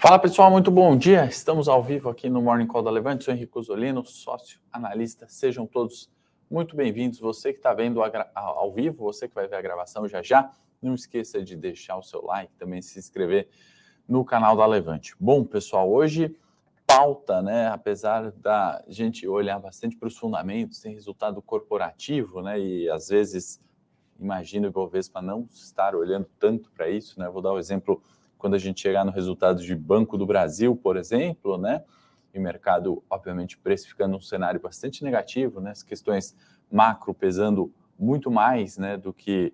Fala pessoal, muito bom dia. Estamos ao vivo aqui no Morning Call da Levante. Sou Henrique Osolino, sócio analista. Sejam todos muito bem-vindos. Você que está vendo ao vivo, você que vai ver a gravação já já, não esqueça de deixar o seu like, também se inscrever no canal da Levante. Bom, pessoal, hoje pauta, né? Apesar da gente olhar bastante para os fundamentos, tem resultado corporativo, né? E às vezes imagino o Bovespa não estar olhando tanto para isso, né? Vou dar o um exemplo quando a gente chegar no resultado de Banco do Brasil, por exemplo, né? E o mercado, obviamente, precificando um cenário bastante negativo, né? As questões macro pesando muito mais, né? Do que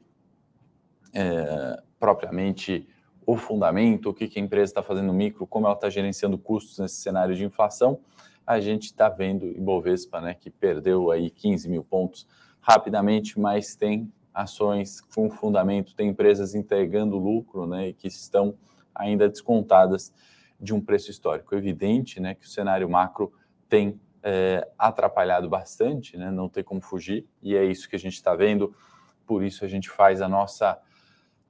é, propriamente o fundamento, o que, que a empresa está fazendo micro, como ela está gerenciando custos nesse cenário de inflação, a gente está vendo Ibovespa, né, que perdeu aí 15 mil pontos rapidamente, mas tem ações com fundamento, tem empresas entregando lucro, né, e que estão ainda descontadas de um preço histórico. Evidente né, que o cenário macro tem é, atrapalhado bastante, né, não tem como fugir, e é isso que a gente está vendo, por isso a gente faz a nossa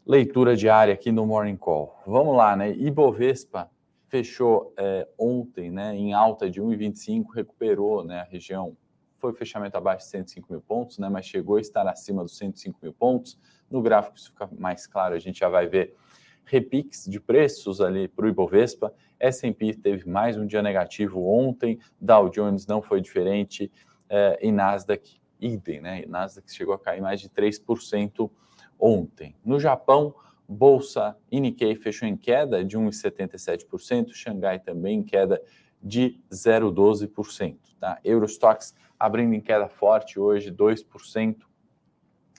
leitura diária aqui no Morning Call. Vamos lá, né? Ibovespa fechou é, ontem né, em alta de 1,25, recuperou né, a região, foi fechamento abaixo de 105 mil pontos, né, mas chegou a estar acima dos 105 mil pontos. No gráfico isso fica mais claro, a gente já vai ver repiques de preços ali para o Ibovespa. S&P teve mais um dia negativo ontem, Dow Jones não foi diferente, é, e Nasdaq idem, né? E Nasdaq chegou a cair mais de 3% ontem. No Japão, bolsa Nikkei fechou em queda de 1,77%, Xangai também em queda de 0,12%. Tá? Eurostox abrindo em queda forte hoje, 2%,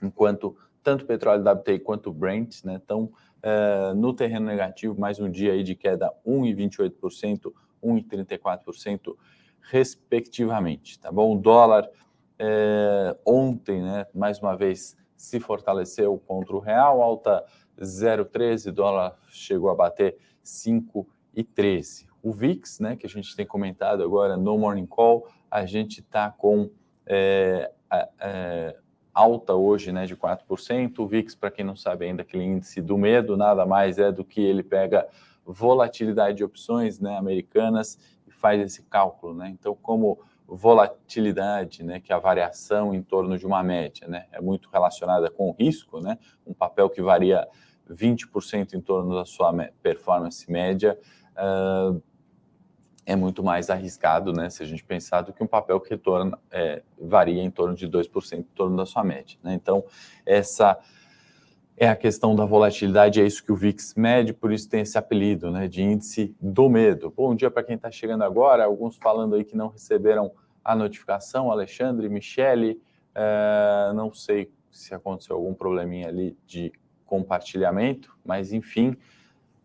enquanto tanto o petróleo WTI quanto o Brent né, estão uh, no terreno negativo, mais um dia aí de queda 1,28%, 1,34%, respectivamente. Tá bom? O dólar uh, ontem, né, mais uma vez, se fortaleceu contra o real, alta 0,13, dólar chegou a bater 5,13. O VIX, né, que a gente tem comentado agora no Morning Call, a gente está com é, é, alta hoje né, de 4%. O VIX, para quem não sabe ainda, aquele índice do medo, nada mais é do que ele pega volatilidade de opções né, americanas e faz esse cálculo. Né? Então, como volatilidade, né, que é a variação em torno de uma média, né, é muito relacionada com o risco, né, um papel que varia 20% em torno da sua performance média, uh, é muito mais arriscado, né, se a gente pensar, do que um papel que retorna, é, varia em torno de 2% em torno da sua média. Né? Então, essa é a questão da volatilidade, é isso que o VIX mede, por isso tem esse apelido né, de índice do medo. Bom dia para quem está chegando agora, alguns falando aí que não receberam a notificação, Alexandre, Michele, é, não sei se aconteceu algum probleminha ali de compartilhamento, mas enfim,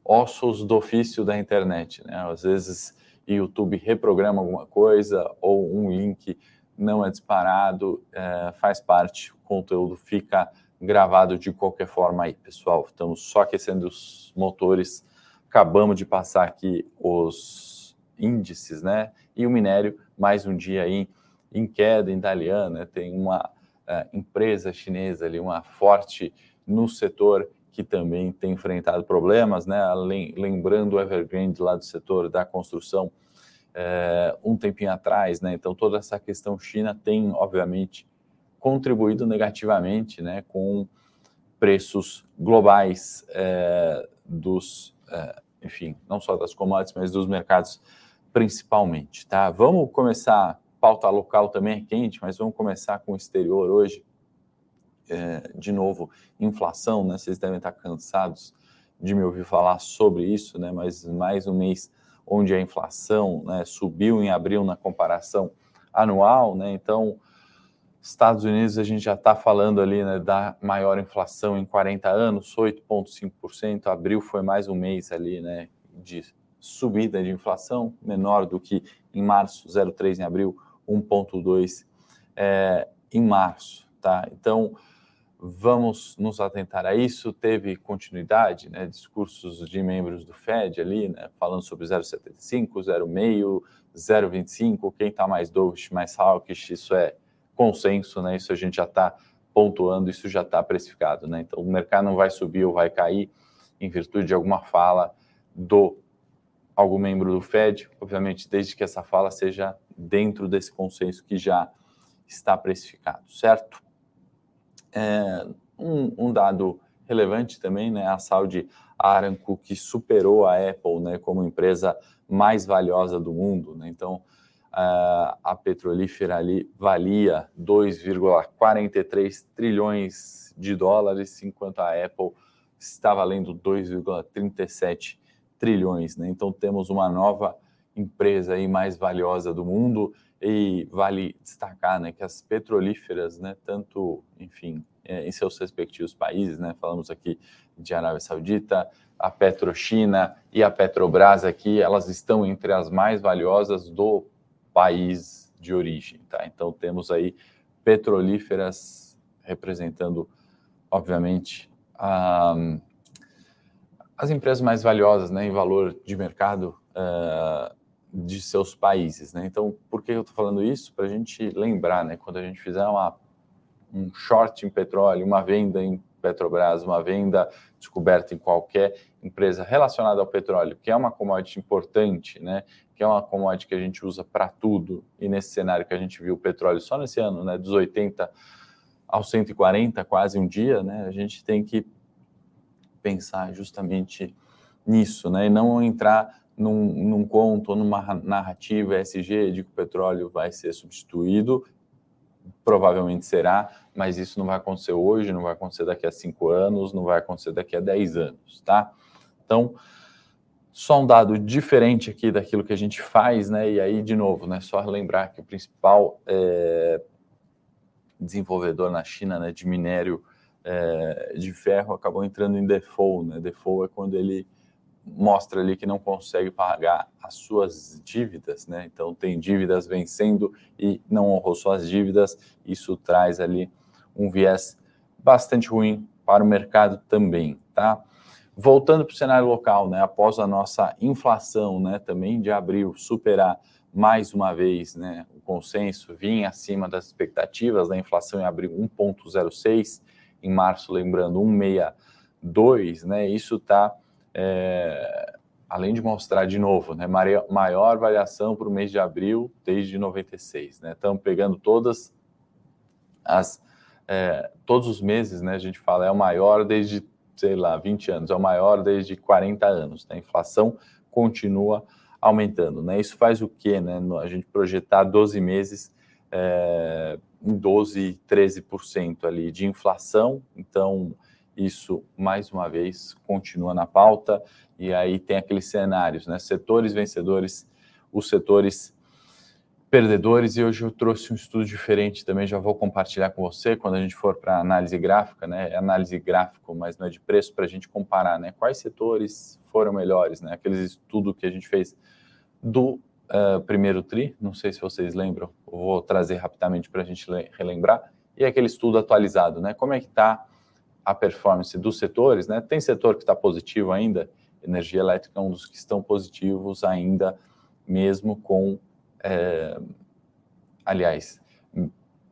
ossos do ofício da internet, né? Às vezes YouTube reprograma alguma coisa ou um link não é disparado, é, faz parte, o conteúdo fica gravado de qualquer forma aí, pessoal. Estamos só aquecendo os motores, acabamos de passar aqui os índices, né? E o minério, mais um dia aí em queda, em Dalian, né? Tem uma uh, empresa chinesa ali, uma forte no setor que também tem enfrentado problemas, né? Lembrando o Evergrande lá do setor da construção, é, um tempinho atrás, né? Então toda essa questão China tem, obviamente, contribuído negativamente, né? Com preços globais é, dos, é, enfim, não só das commodities, mas dos mercados principalmente, tá? Vamos começar, pauta local também é quente, mas vamos começar com o exterior hoje é, de novo, inflação, né? Vocês devem estar cansados de me ouvir falar sobre isso, né? Mas mais um mês onde a inflação né, subiu em abril na comparação anual, né? Então, Estados Unidos a gente já está falando ali né, da maior inflação em 40 anos, 8,5%. Abril foi mais um mês ali, né, de subida de inflação, menor do que em março, 0,3 em abril, 1,2 é, em março, tá? Então, Vamos nos atentar a isso. Teve continuidade, né? Discursos de membros do Fed ali, né? Falando sobre 0,75, 0,5, 0,25. Quem está mais dovish, mais hawkish, isso é consenso, né? Isso a gente já está pontuando, isso já está precificado, né? Então, o mercado não vai subir ou vai cair em virtude de alguma fala do algum membro do Fed, obviamente, desde que essa fala seja dentro desse consenso que já está precificado, certo? É, um, um, dado relevante também, né, a Saudi Aramco, que superou a Apple né, como empresa mais valiosa do mundo. Né? Então, a petrolífera ali valia 2,43 trilhões de dólares, enquanto a Apple está valendo 2,37 trilhões. Né? Então, temos uma nova empresa aí mais valiosa do mundo e vale destacar né, que as petrolíferas, né, tanto, enfim, é, em seus respectivos países, né, falamos aqui de Arábia Saudita, a Petrochina e a Petrobras aqui, elas estão entre as mais valiosas do país de origem, tá? Então temos aí petrolíferas representando, obviamente, as empresas mais valiosas, né, em valor de mercado uh, de seus países, né? Então, por que eu estou falando isso? Para a gente lembrar, né, quando a gente fizer uma, um short em petróleo, uma venda em Petrobras, uma venda descoberta em qualquer empresa relacionada ao petróleo, que é uma commodity importante, né? Que é uma commodity que a gente usa para tudo. E nesse cenário que a gente viu o petróleo só nesse ano, né, dos 80 aos 140, quase um dia, né? A gente tem que pensar justamente nisso, né? E não entrar num, num conto ou numa narrativa SG de que o petróleo vai ser substituído provavelmente será, mas isso não vai acontecer hoje, não vai acontecer daqui a cinco anos, não vai acontecer daqui a dez anos, tá? Então, só um dado diferente aqui daquilo que a gente faz, né? E aí, de novo, né? Só lembrar que o principal é, desenvolvedor na China né, de minério é, de ferro acabou entrando em default, né? Default é quando ele mostra ali que não consegue pagar as suas dívidas, né? Então tem dívidas vencendo e não honrou suas dívidas. Isso traz ali um viés bastante ruim para o mercado também, tá? Voltando para o cenário local, né? Após a nossa inflação, né? Também de abril superar mais uma vez, né? O consenso vinha acima das expectativas da inflação em abril 1,06, em março lembrando 1,62, né? Isso está é, além de mostrar de novo, né, maior variação para o mês de abril desde 96, né? Estamos pegando todas as é, todos os meses, né? A gente fala é o maior desde sei lá 20 anos, é o maior desde 40 anos. Né? A inflação continua aumentando, né? Isso faz o quê, né? A gente projetar 12 meses é, em 12, 13% ali de inflação, então isso, mais uma vez, continua na pauta. E aí tem aqueles cenários, né? Setores vencedores, os setores perdedores. E hoje eu trouxe um estudo diferente também, já vou compartilhar com você quando a gente for para análise gráfica, né? É análise gráfico, mas não é de preço, para a gente comparar, né? Quais setores foram melhores, né? Aqueles estudos que a gente fez do uh, primeiro TRI, não sei se vocês lembram, vou trazer rapidamente para a gente relembrar, e aquele estudo atualizado, né? Como é que está a performance dos setores, né? Tem setor que está positivo ainda, energia elétrica é um dos que estão positivos ainda, mesmo com, é, aliás,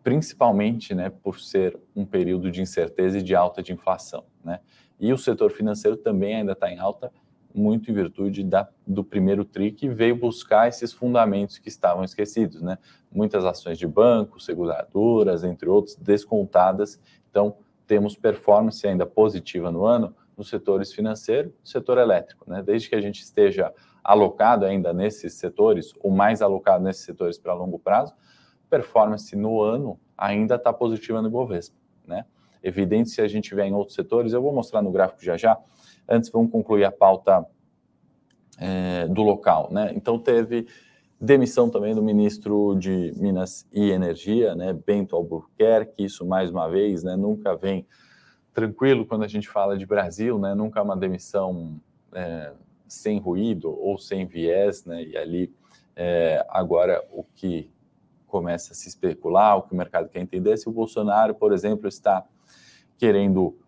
principalmente, né, por ser um período de incerteza e de alta de inflação, né? E o setor financeiro também ainda está em alta, muito em virtude da, do primeiro TRI que veio buscar esses fundamentos que estavam esquecidos, né? Muitas ações de banco, seguradoras, entre outros, descontadas. Então, temos performance ainda positiva no ano nos setores financeiro e setor elétrico. Né? Desde que a gente esteja alocado ainda nesses setores, ou mais alocado nesses setores para longo prazo, performance no ano ainda está positiva no Ibovespa. Né? Evidente se a gente vier em outros setores, eu vou mostrar no gráfico já já. Antes, vamos concluir a pauta é, do local. Né? Então, teve Demissão também do ministro de Minas e Energia, né, Bento Albuquerque, isso mais uma vez, né, nunca vem tranquilo quando a gente fala de Brasil, né, nunca é uma demissão é, sem ruído ou sem viés, né, e ali é, agora o que começa a se especular, o que o mercado quer entender, é se o Bolsonaro, por exemplo, está querendo,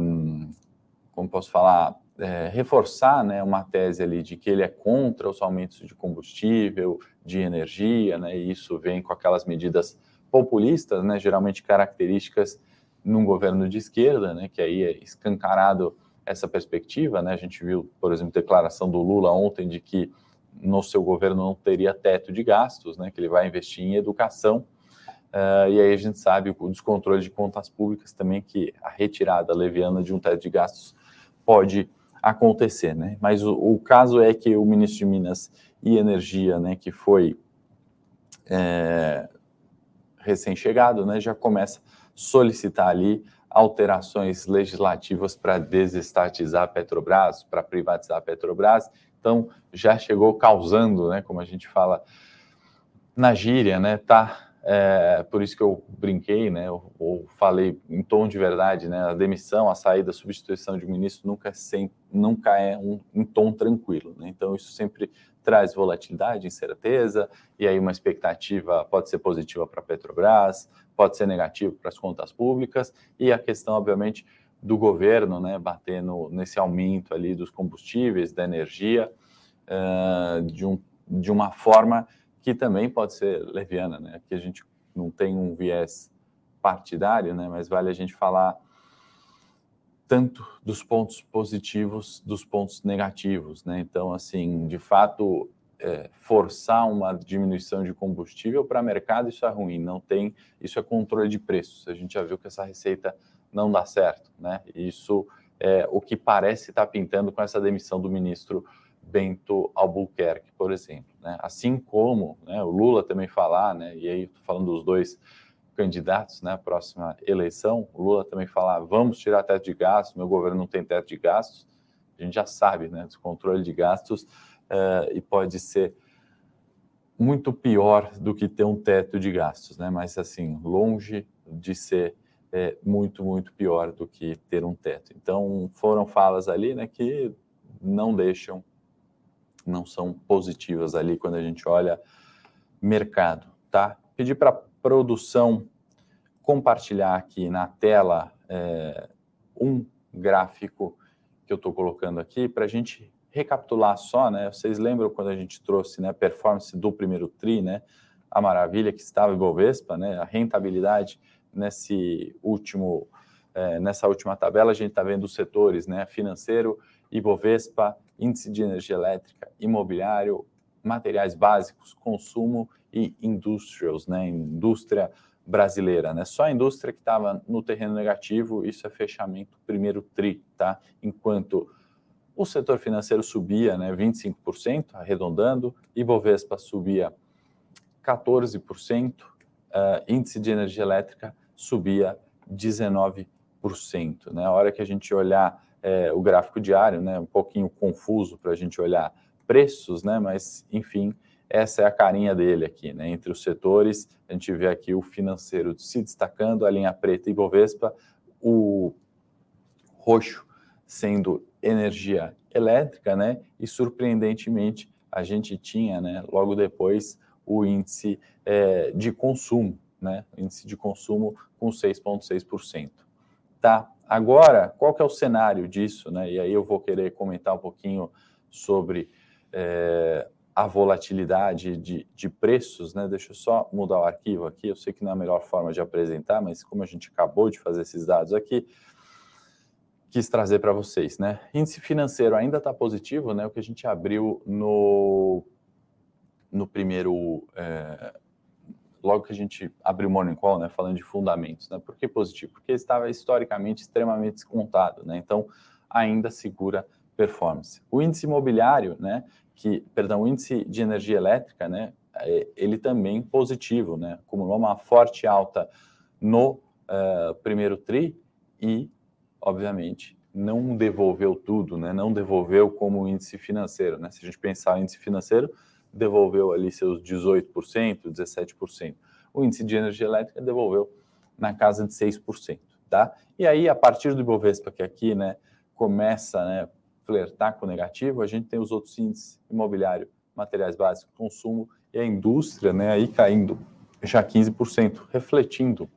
hum, como posso falar, é, reforçar né, uma tese ali de que ele é contra os aumentos de combustível, de energia, né, e isso vem com aquelas medidas populistas, né, geralmente características num governo de esquerda, né, que aí é escancarado essa perspectiva, né? A gente viu, por exemplo, declaração do Lula ontem de que no seu governo não teria teto de gastos, né? Que ele vai investir em educação. Uh, e aí a gente sabe o descontrole de contas públicas também que a retirada leviana de um teto de gastos pode acontecer, né? Mas o, o caso é que o ministro de Minas e Energia, né, que foi é, recém-chegado, né, já começa a solicitar ali alterações legislativas para desestatizar a Petrobras, para privatizar a Petrobras. Então, já chegou causando, né, como a gente fala na gíria, né, tá é, por isso que eu brinquei, né, ou, ou, falei em tom de verdade, né, a demissão, a saída, a substituição de ministro nunca é, sem, nunca é um, um tom tranquilo. Né? Então, isso sempre traz volatilidade, incerteza, e aí uma expectativa pode ser positiva para a Petrobras, pode ser negativa para as contas públicas, e a questão, obviamente, do governo, né, batendo nesse aumento ali dos combustíveis, da energia, uh, de, um, de uma forma que também pode ser leviana, né? Que a gente não tem um viés partidário, né? Mas vale a gente falar tanto dos pontos positivos, dos pontos negativos, né? Então, assim, de fato, é, forçar uma diminuição de combustível para mercado isso é ruim. Não tem, isso é controle de preços. A gente já viu que essa receita não dá certo, né? Isso é o que parece estar pintando com essa demissão do ministro Bento Albuquerque, por exemplo. Né? Assim como né, o Lula também falar, né, e aí falando dos dois candidatos na né, próxima eleição, o Lula também falar, vamos tirar teto de gastos, meu governo não tem teto de gastos, a gente já sabe, né, descontrole de gastos, uh, e pode ser muito pior do que ter um teto de gastos, né, mas assim, longe de ser é, muito, muito pior do que ter um teto. Então, foram falas ali né, que não deixam não são positivas ali quando a gente olha mercado, tá? Pedir para produção compartilhar aqui na tela é, um gráfico que eu estou colocando aqui para a gente recapitular só, né? Vocês lembram quando a gente trouxe né, performance do primeiro TRI, né? A maravilha que estava em Bovespa, né? A rentabilidade nesse último, é, nessa última tabela, a gente está vendo os setores, né? Financeiro, Ibovespa, índice de energia elétrica, imobiliário, materiais básicos, consumo e industrials, né? Indústria brasileira, né? Só a indústria que estava no terreno negativo, isso é fechamento primeiro tri, tá? Enquanto o setor financeiro subia, né, 25%, arredondando, Ibovespa subia 14%, uh, índice de energia elétrica subia 19%, né? A hora que a gente olhar é, o gráfico diário, né, um pouquinho confuso para a gente olhar preços, né, mas enfim, essa é a carinha dele aqui, né, entre os setores, a gente vê aqui o financeiro se destacando, a linha preta e Bovespa, o roxo sendo energia elétrica, né, e surpreendentemente a gente tinha, né, logo depois o índice é, de consumo, né, índice de consumo com 6,6%. Tá Agora, qual que é o cenário disso? Né? E aí eu vou querer comentar um pouquinho sobre é, a volatilidade de, de, preços. Né? Deixa eu só mudar o arquivo aqui. Eu sei que não é a melhor forma de apresentar, mas como a gente acabou de fazer esses dados aqui, quis trazer para vocês. Né? Índice financeiro ainda está positivo, né? o que a gente abriu no, no primeiro... É, logo que a gente abriu o Morning Call, né, falando de fundamentos, né? Por que positivo? Porque estava historicamente extremamente descontado, né? Então, ainda segura performance. O índice imobiliário, né, que, perdão, o índice de energia elétrica, né, é, ele também positivo, né? Acumulou uma forte alta no uh, primeiro tri e, obviamente, não devolveu tudo, né? Não devolveu como índice financeiro, né? Se a gente pensar o índice financeiro, devolveu ali seus 18%, 17%. O índice de energia elétrica devolveu na casa de 6%, tá? E aí, a partir do Ibovespa, que aqui, né, começa, né, flertar com o negativo, a gente tem os outros índices imobiliário, materiais básicos, consumo e a indústria, né, aí caindo já 15%, refletindo,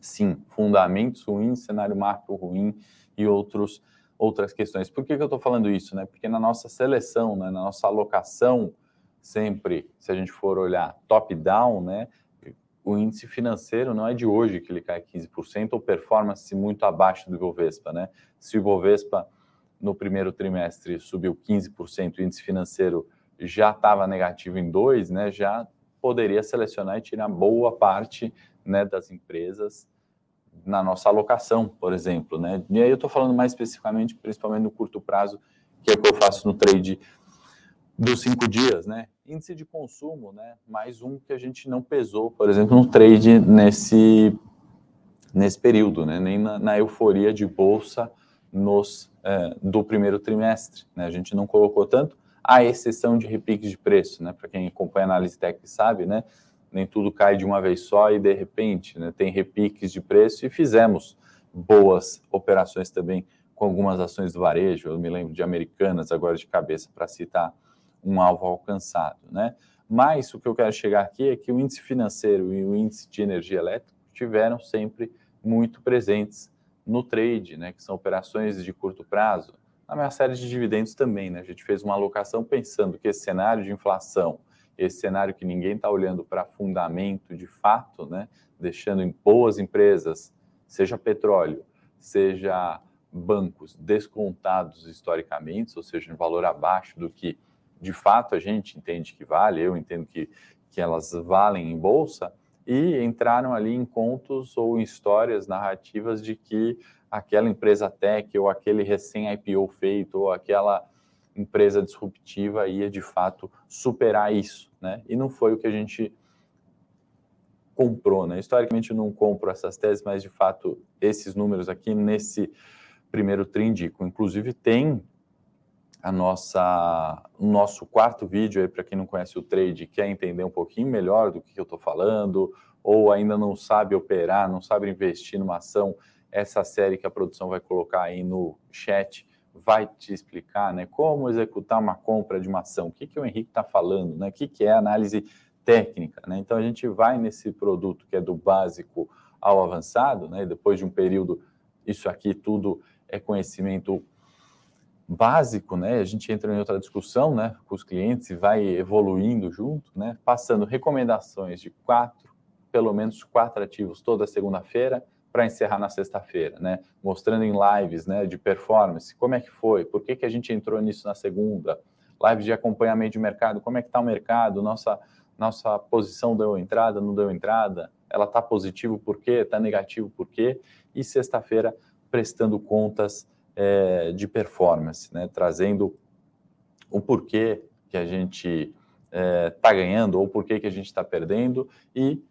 sim, fundamentos ruins, cenário macro ruim e outros outras questões. Por que, que eu estou falando isso? Né? Porque na nossa seleção, né, na nossa alocação, sempre, se a gente for olhar top-down, né, o índice financeiro não é de hoje que ele cai 15%, ou performance muito abaixo do Ibovespa, né? Se o Ibovespa no primeiro trimestre subiu 15%, o índice financeiro já estava negativo em 2%, né? Já poderia selecionar e tirar boa parte né, das empresas na nossa alocação, por exemplo, né? E aí eu estou falando mais especificamente, principalmente no curto prazo, que é o que eu faço no trade dos cinco dias, né? Índice de consumo, né? Mais um que a gente não pesou, por exemplo, no trade nesse nesse período, né? Nem na, na euforia de bolsa nos é, do primeiro trimestre, né? A gente não colocou tanto, à exceção de repiques de preço, né? Para quem acompanha análise técnica sabe, né? Nem tudo cai de uma vez só e de repente, né? Tem repiques de preço e fizemos boas operações também com algumas ações do varejo. Eu me lembro de Americanas agora de cabeça para citar um alvo alcançado, né? Mas o que eu quero chegar aqui é que o índice financeiro e o índice de energia elétrica tiveram sempre muito presentes no trade, né? Que são operações de curto prazo. Na minha série de dividendos também, né? A gente fez uma alocação pensando que esse cenário de inflação, esse cenário que ninguém está olhando para fundamento de fato, né? Deixando em boas empresas, seja petróleo, seja bancos descontados historicamente, ou seja, em valor abaixo do que de fato a gente entende que vale, eu entendo que, que elas valem em bolsa, e entraram ali em contos ou em histórias narrativas de que aquela empresa tech ou aquele recém-IPO feito ou aquela empresa disruptiva ia de fato superar isso, né? E não foi o que a gente comprou, né? Historicamente eu não compro essas teses, mas de fato esses números aqui nesse primeiro trindico, inclusive tem a nossa, nosso quarto vídeo aí para quem não conhece o trade, quer entender um pouquinho melhor do que eu estou falando, ou ainda não sabe operar, não sabe investir numa ação, essa série que a produção vai colocar aí no chat vai te explicar, né, como executar uma compra de uma ação, o que, que o Henrique está falando, né, o que, que é análise técnica, né? Então a gente vai nesse produto que é do básico ao avançado, né? Depois de um período, isso aqui tudo é conhecimento básico, né? A gente entra em outra discussão, né, com os clientes e vai evoluindo junto, né? Passando recomendações de quatro, pelo menos quatro ativos toda segunda-feira para encerrar na sexta-feira, né? Mostrando em lives, né, de performance, como é que foi, por que que a gente entrou nisso na segunda, lives de acompanhamento de mercado, como é que está o mercado, nossa nossa posição deu entrada, não deu entrada, ela está positivo por quê, está negativo por quê, e sexta-feira prestando contas é, de performance, né? trazendo o porquê que a gente está é, ganhando ou porquê que a gente está perdendo e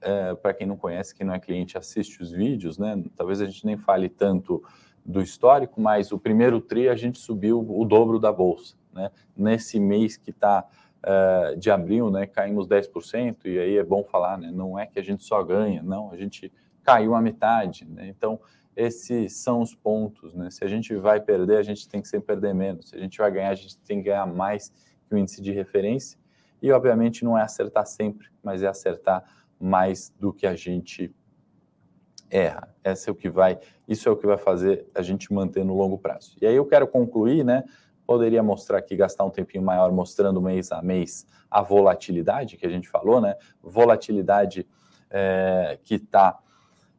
é, para quem não conhece, quem não é cliente, assiste os vídeos, né? Talvez a gente nem fale tanto do histórico, mas o primeiro tri a gente subiu o dobro da bolsa, né? Nesse mês que está é, de abril, né? Caímos 10%, e aí é bom falar, né? Não é que a gente só ganha, não, a gente caiu a metade, né? Então, esses são os pontos, né? Se a gente vai perder, a gente tem que sempre perder menos. Se a gente vai ganhar, a gente tem que ganhar mais que o índice de referência. E, obviamente, não é acertar sempre, mas é acertar mais do que a gente erra. Essa é o que vai, isso é o que vai fazer a gente manter no longo prazo. E aí eu quero concluir, né? Poderia mostrar aqui, gastar um tempinho maior mostrando mês a mês a volatilidade que a gente falou, né? Volatilidade é, que está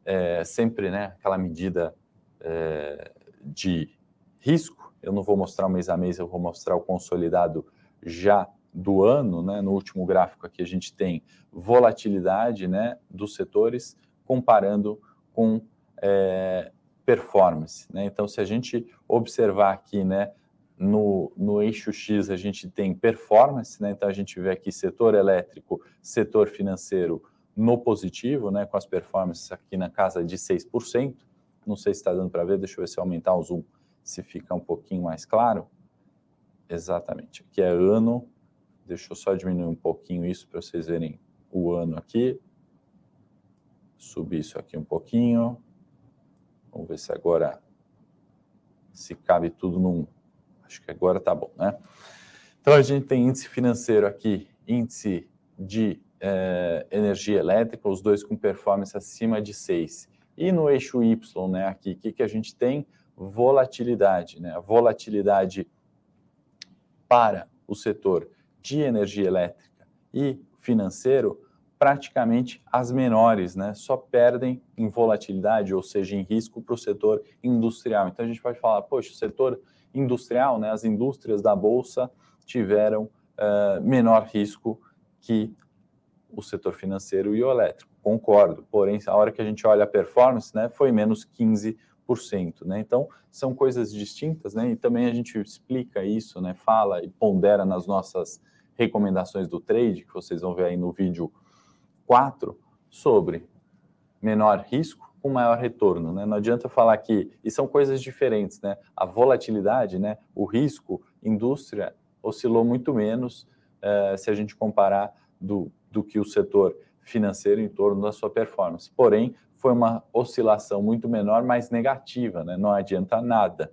é, sempre né, aquela medida é, de risco. Eu não vou mostrar o mês a mês, eu vou mostrar o consolidado já do ano, né? No último gráfico aqui a gente tem volatilidade, né, dos setores comparando com é, performance, né? Então, se a gente observar aqui, né, no, no eixo X a gente tem performance, né? Então a gente vê aqui setor elétrico, setor financeiro no positivo, né, com as performances aqui na casa de 6%. Não sei se está dando para ver, deixa eu ver se eu aumentar o zoom, se fica um pouquinho mais claro. Exatamente, aqui é ano, deixa eu só diminuir um pouquinho isso para vocês verem o ano aqui. Subir isso aqui um pouquinho. Vamos ver se agora se cabe tudo num. Acho que agora tá bom, né? Então a gente tem índice financeiro aqui, índice de é, energia elétrica, os dois com performance acima de 6. E no eixo Y, né, aqui, o que, que a gente tem? Volatilidade, né? A volatilidade para o setor de energia elétrica e financeiro praticamente as menores, né? Só perdem em volatilidade, ou seja, em risco para o setor industrial. Então a gente pode falar, poxa, o setor industrial, né? As indústrias da bolsa tiveram uh, menor risco que o setor financeiro e o elétrico. Concordo. Porém, a hora que a gente olha a performance, né, foi menos 15%. Né? Então, são coisas distintas, né? E também a gente explica isso, né? Fala e pondera nas nossas recomendações do trade, que vocês vão ver aí no vídeo 4, sobre menor risco com maior retorno, né? Não adianta falar que e são coisas diferentes, né? A volatilidade, né? O risco, indústria oscilou muito menos eh, se a gente comparar do, do que o setor financeiro em torno da sua performance. Porém, foi uma oscilação muito menor, mas negativa, né? não adianta nada.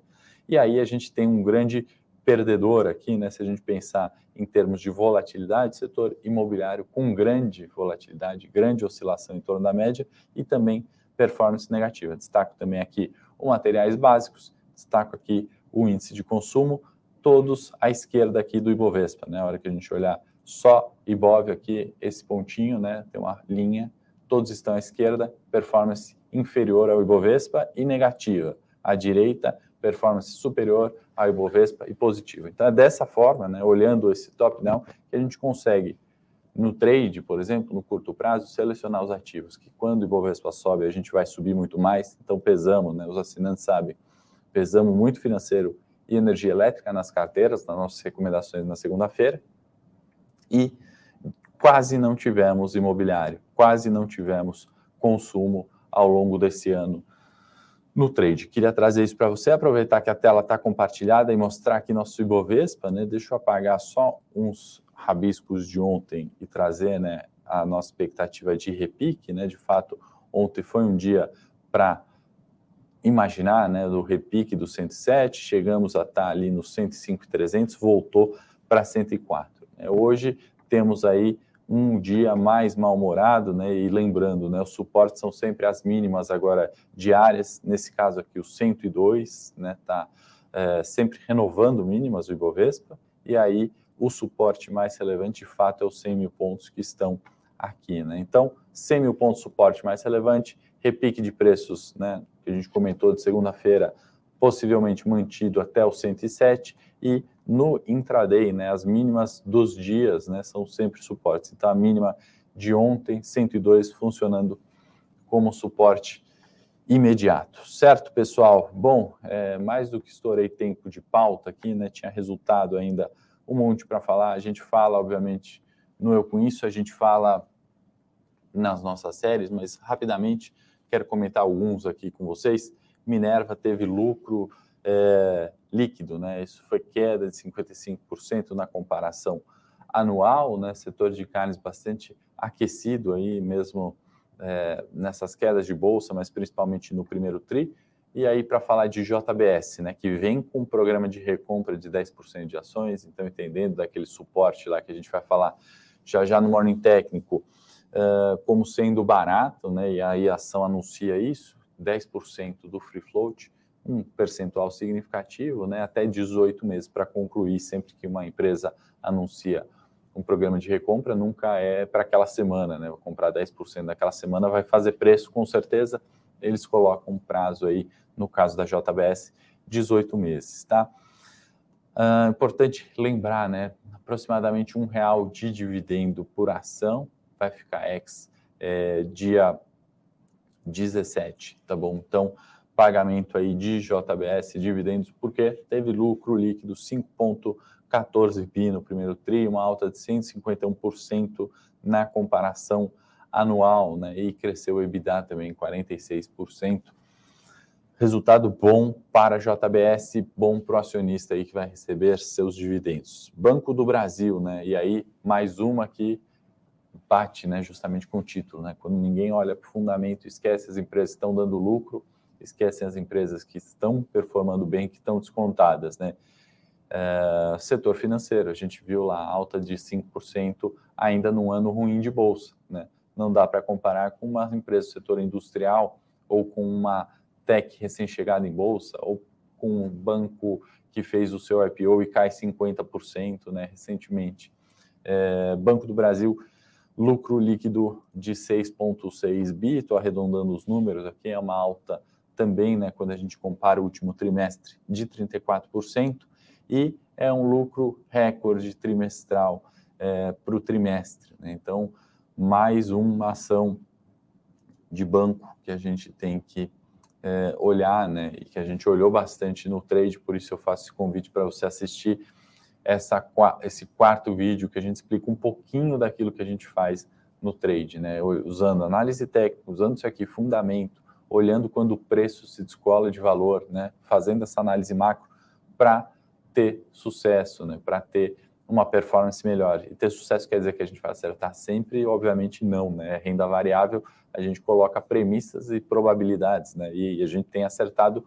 E aí a gente tem um grande perdedor aqui, né? se a gente pensar em termos de volatilidade, setor imobiliário com grande volatilidade, grande oscilação em torno da média e também performance negativa. Destaco também aqui os materiais básicos, destaco aqui o índice de consumo, todos à esquerda aqui do Ibovespa, né? A hora que a gente olhar só Ibov aqui, esse pontinho, né? Tem uma linha todos estão à esquerda, performance inferior ao Ibovespa e negativa. À direita, performance superior ao Ibovespa e positiva. Então é dessa forma, né, olhando esse top-down, que a gente consegue, no trade, por exemplo, no curto prazo, selecionar os ativos, que quando o Ibovespa sobe, a gente vai subir muito mais, então pesamos, né, os assinantes sabem, pesamos muito financeiro e energia elétrica nas carteiras, nas nossas recomendações na segunda-feira, e quase não tivemos imobiliário, quase não tivemos consumo ao longo desse ano no trade. Queria trazer isso para você, aproveitar que a tela está compartilhada e mostrar aqui nosso Ibovespa, né? Deixa eu apagar só uns rabiscos de ontem e trazer, né, a nossa expectativa de repique, né? De fato, ontem foi um dia para imaginar, né, do repique do 107, chegamos a estar tá ali no 105,300, voltou para 104. Né? Hoje temos aí um dia mais mal-humorado, né? E lembrando, né? Os suportes são sempre as mínimas agora diárias. Nesse caso aqui, o 102, né? Tá é, sempre renovando mínimas do Ibovespa. E aí, o suporte mais relevante, de fato, é os 100 mil pontos que estão aqui, né? Então, 100 mil pontos suporte mais relevante, repique de preços, né? Que a gente comentou de segunda-feira, possivelmente mantido até o 107 e no intraday, né, as mínimas dos dias, né, são sempre suportes. Então a mínima de ontem, 102 funcionando como suporte imediato. Certo, pessoal? Bom, é, mais do que estourei tempo de pauta aqui, né, tinha resultado ainda um monte para falar. A gente fala, obviamente, no Eu Com Isso, a gente fala nas nossas séries, mas rapidamente quero comentar alguns aqui com vocês. Minerva teve lucro é, líquido, né? Isso foi queda de 55% na comparação anual, né? Setor de carnes bastante aquecido aí mesmo é, nessas quedas de bolsa, mas principalmente no primeiro tri. E aí, para falar de JBS, né, que vem com um programa de recompra de 10% de ações, então entendendo daquele suporte lá que a gente vai falar já já no Morning Técnico, uh, como sendo barato, né, e aí a ação anuncia isso, 10% do free float, um percentual significativo, né, até 18 meses para concluir, sempre que uma empresa anuncia um programa de recompra, nunca é para aquela semana, né? Vou comprar 10% daquela semana, vai fazer preço com certeza. Eles colocam um prazo aí, no caso da JBS, 18 meses, tá? Uh, importante lembrar, né? Aproximadamente um real de dividendo por ação vai ficar ex é, dia 17, tá bom? Então, pagamento aí de JBS, dividendos, porque teve lucro líquido 5,14 bi no primeiro TRI, uma alta de 151% na comparação anual, né? E cresceu o EBITDA também 46%. Resultado bom para a JBS, bom para o acionista aí que vai receber seus dividendos. Banco do Brasil, né? E aí, mais uma que bate, né? Justamente com o título, né? Quando ninguém olha para o fundamento, esquece as empresas estão dando lucro, esquecem as empresas que estão performando bem, que estão descontadas, né? É, setor financeiro, a gente viu lá alta de 5% ainda num ano ruim de bolsa, né? Não dá para comparar com uma empresa do setor industrial ou com uma tech recém-chegada em bolsa ou com um banco que fez o seu IPO e cai 50%, né, recentemente. É, banco do Brasil lucro líquido de 6,6 bi, estou arredondando os números aqui, é uma alta também, né, quando a gente compara o último trimestre, de 34%, e é um lucro recorde trimestral é, para o trimestre. Né? Então, mais uma ação de banco que a gente tem que é, olhar, né, e que a gente olhou bastante no trade, por isso eu faço esse convite para você assistir essa, esse quarto vídeo que a gente explica um pouquinho daquilo que a gente faz no trade, né? Usando análise técnica, usando isso aqui, fundamento, olhando quando o preço se descola de valor, né? Fazendo essa análise macro para ter sucesso, né? Para ter uma performance melhor. E ter sucesso quer dizer que a gente vai acertar sempre? Obviamente não, né? Renda variável, a gente coloca premissas e probabilidades, né? E a gente tem acertado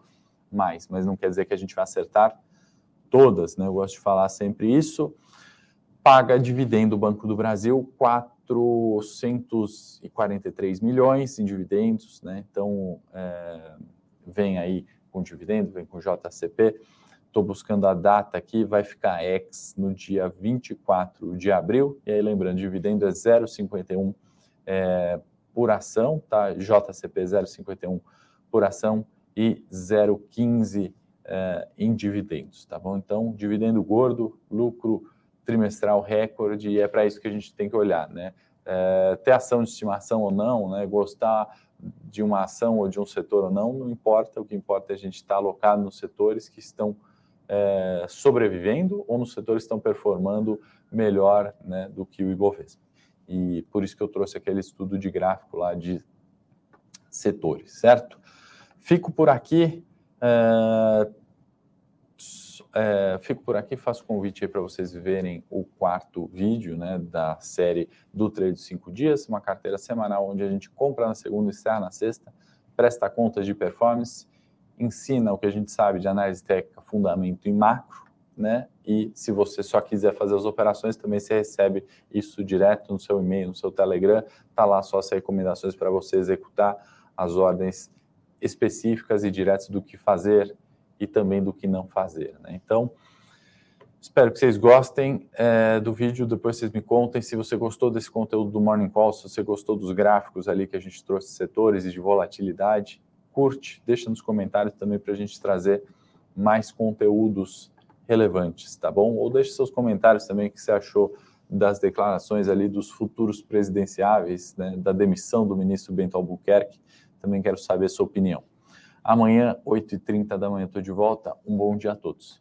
mais, mas não quer dizer que a gente vai acertar todas, né? Eu gosto de falar sempre isso. Paga dividendo o Banco do Brasil, 443 milhões em dividendos, né? Então, é, vem aí com dividendo, vem com JCP. Estou buscando a data aqui, vai ficar ex no dia 24 de abril. E aí, lembrando, dividendo é 0,51 é, por ação, tá? JCP 0,51 por ação e 0,15 é, em dividendos, tá bom? Então, dividendo gordo, lucro trimestral recorde, e é para isso que a gente tem que olhar, né? É, ter ação de estimação ou não, né? Gostar de uma ação ou de um setor ou não, não importa. O que importa é a gente estar alocado nos setores que estão é, sobrevivendo ou nos setores que estão performando melhor né, do que o Ibovespa. E por isso que eu trouxe aquele estudo de gráfico lá de setores, certo? Fico por aqui. É, é, fico por aqui, faço convite para vocês verem o quarto vídeo né, da série do Trade de 5 Dias, uma carteira semanal onde a gente compra na segunda e encerra na sexta, presta contas de performance, ensina o que a gente sabe de análise técnica, fundamento e macro, né? E se você só quiser fazer as operações, também você recebe isso direto no seu e-mail, no seu Telegram, tá lá só as recomendações para você executar as ordens específicas e diretas do que fazer e também do que não fazer. Né? Então, espero que vocês gostem é, do vídeo. Depois vocês me contem se você gostou desse conteúdo do Morning Call, se você gostou dos gráficos ali que a gente trouxe, setores e de volatilidade. Curte, deixa nos comentários também para a gente trazer mais conteúdos relevantes, tá bom? Ou deixe seus comentários também o que você achou das declarações ali dos futuros presidenciáveis, né, da demissão do ministro Bento Albuquerque. Também quero saber a sua opinião. Amanhã, 8h30 da manhã, estou de volta. Um bom dia a todos.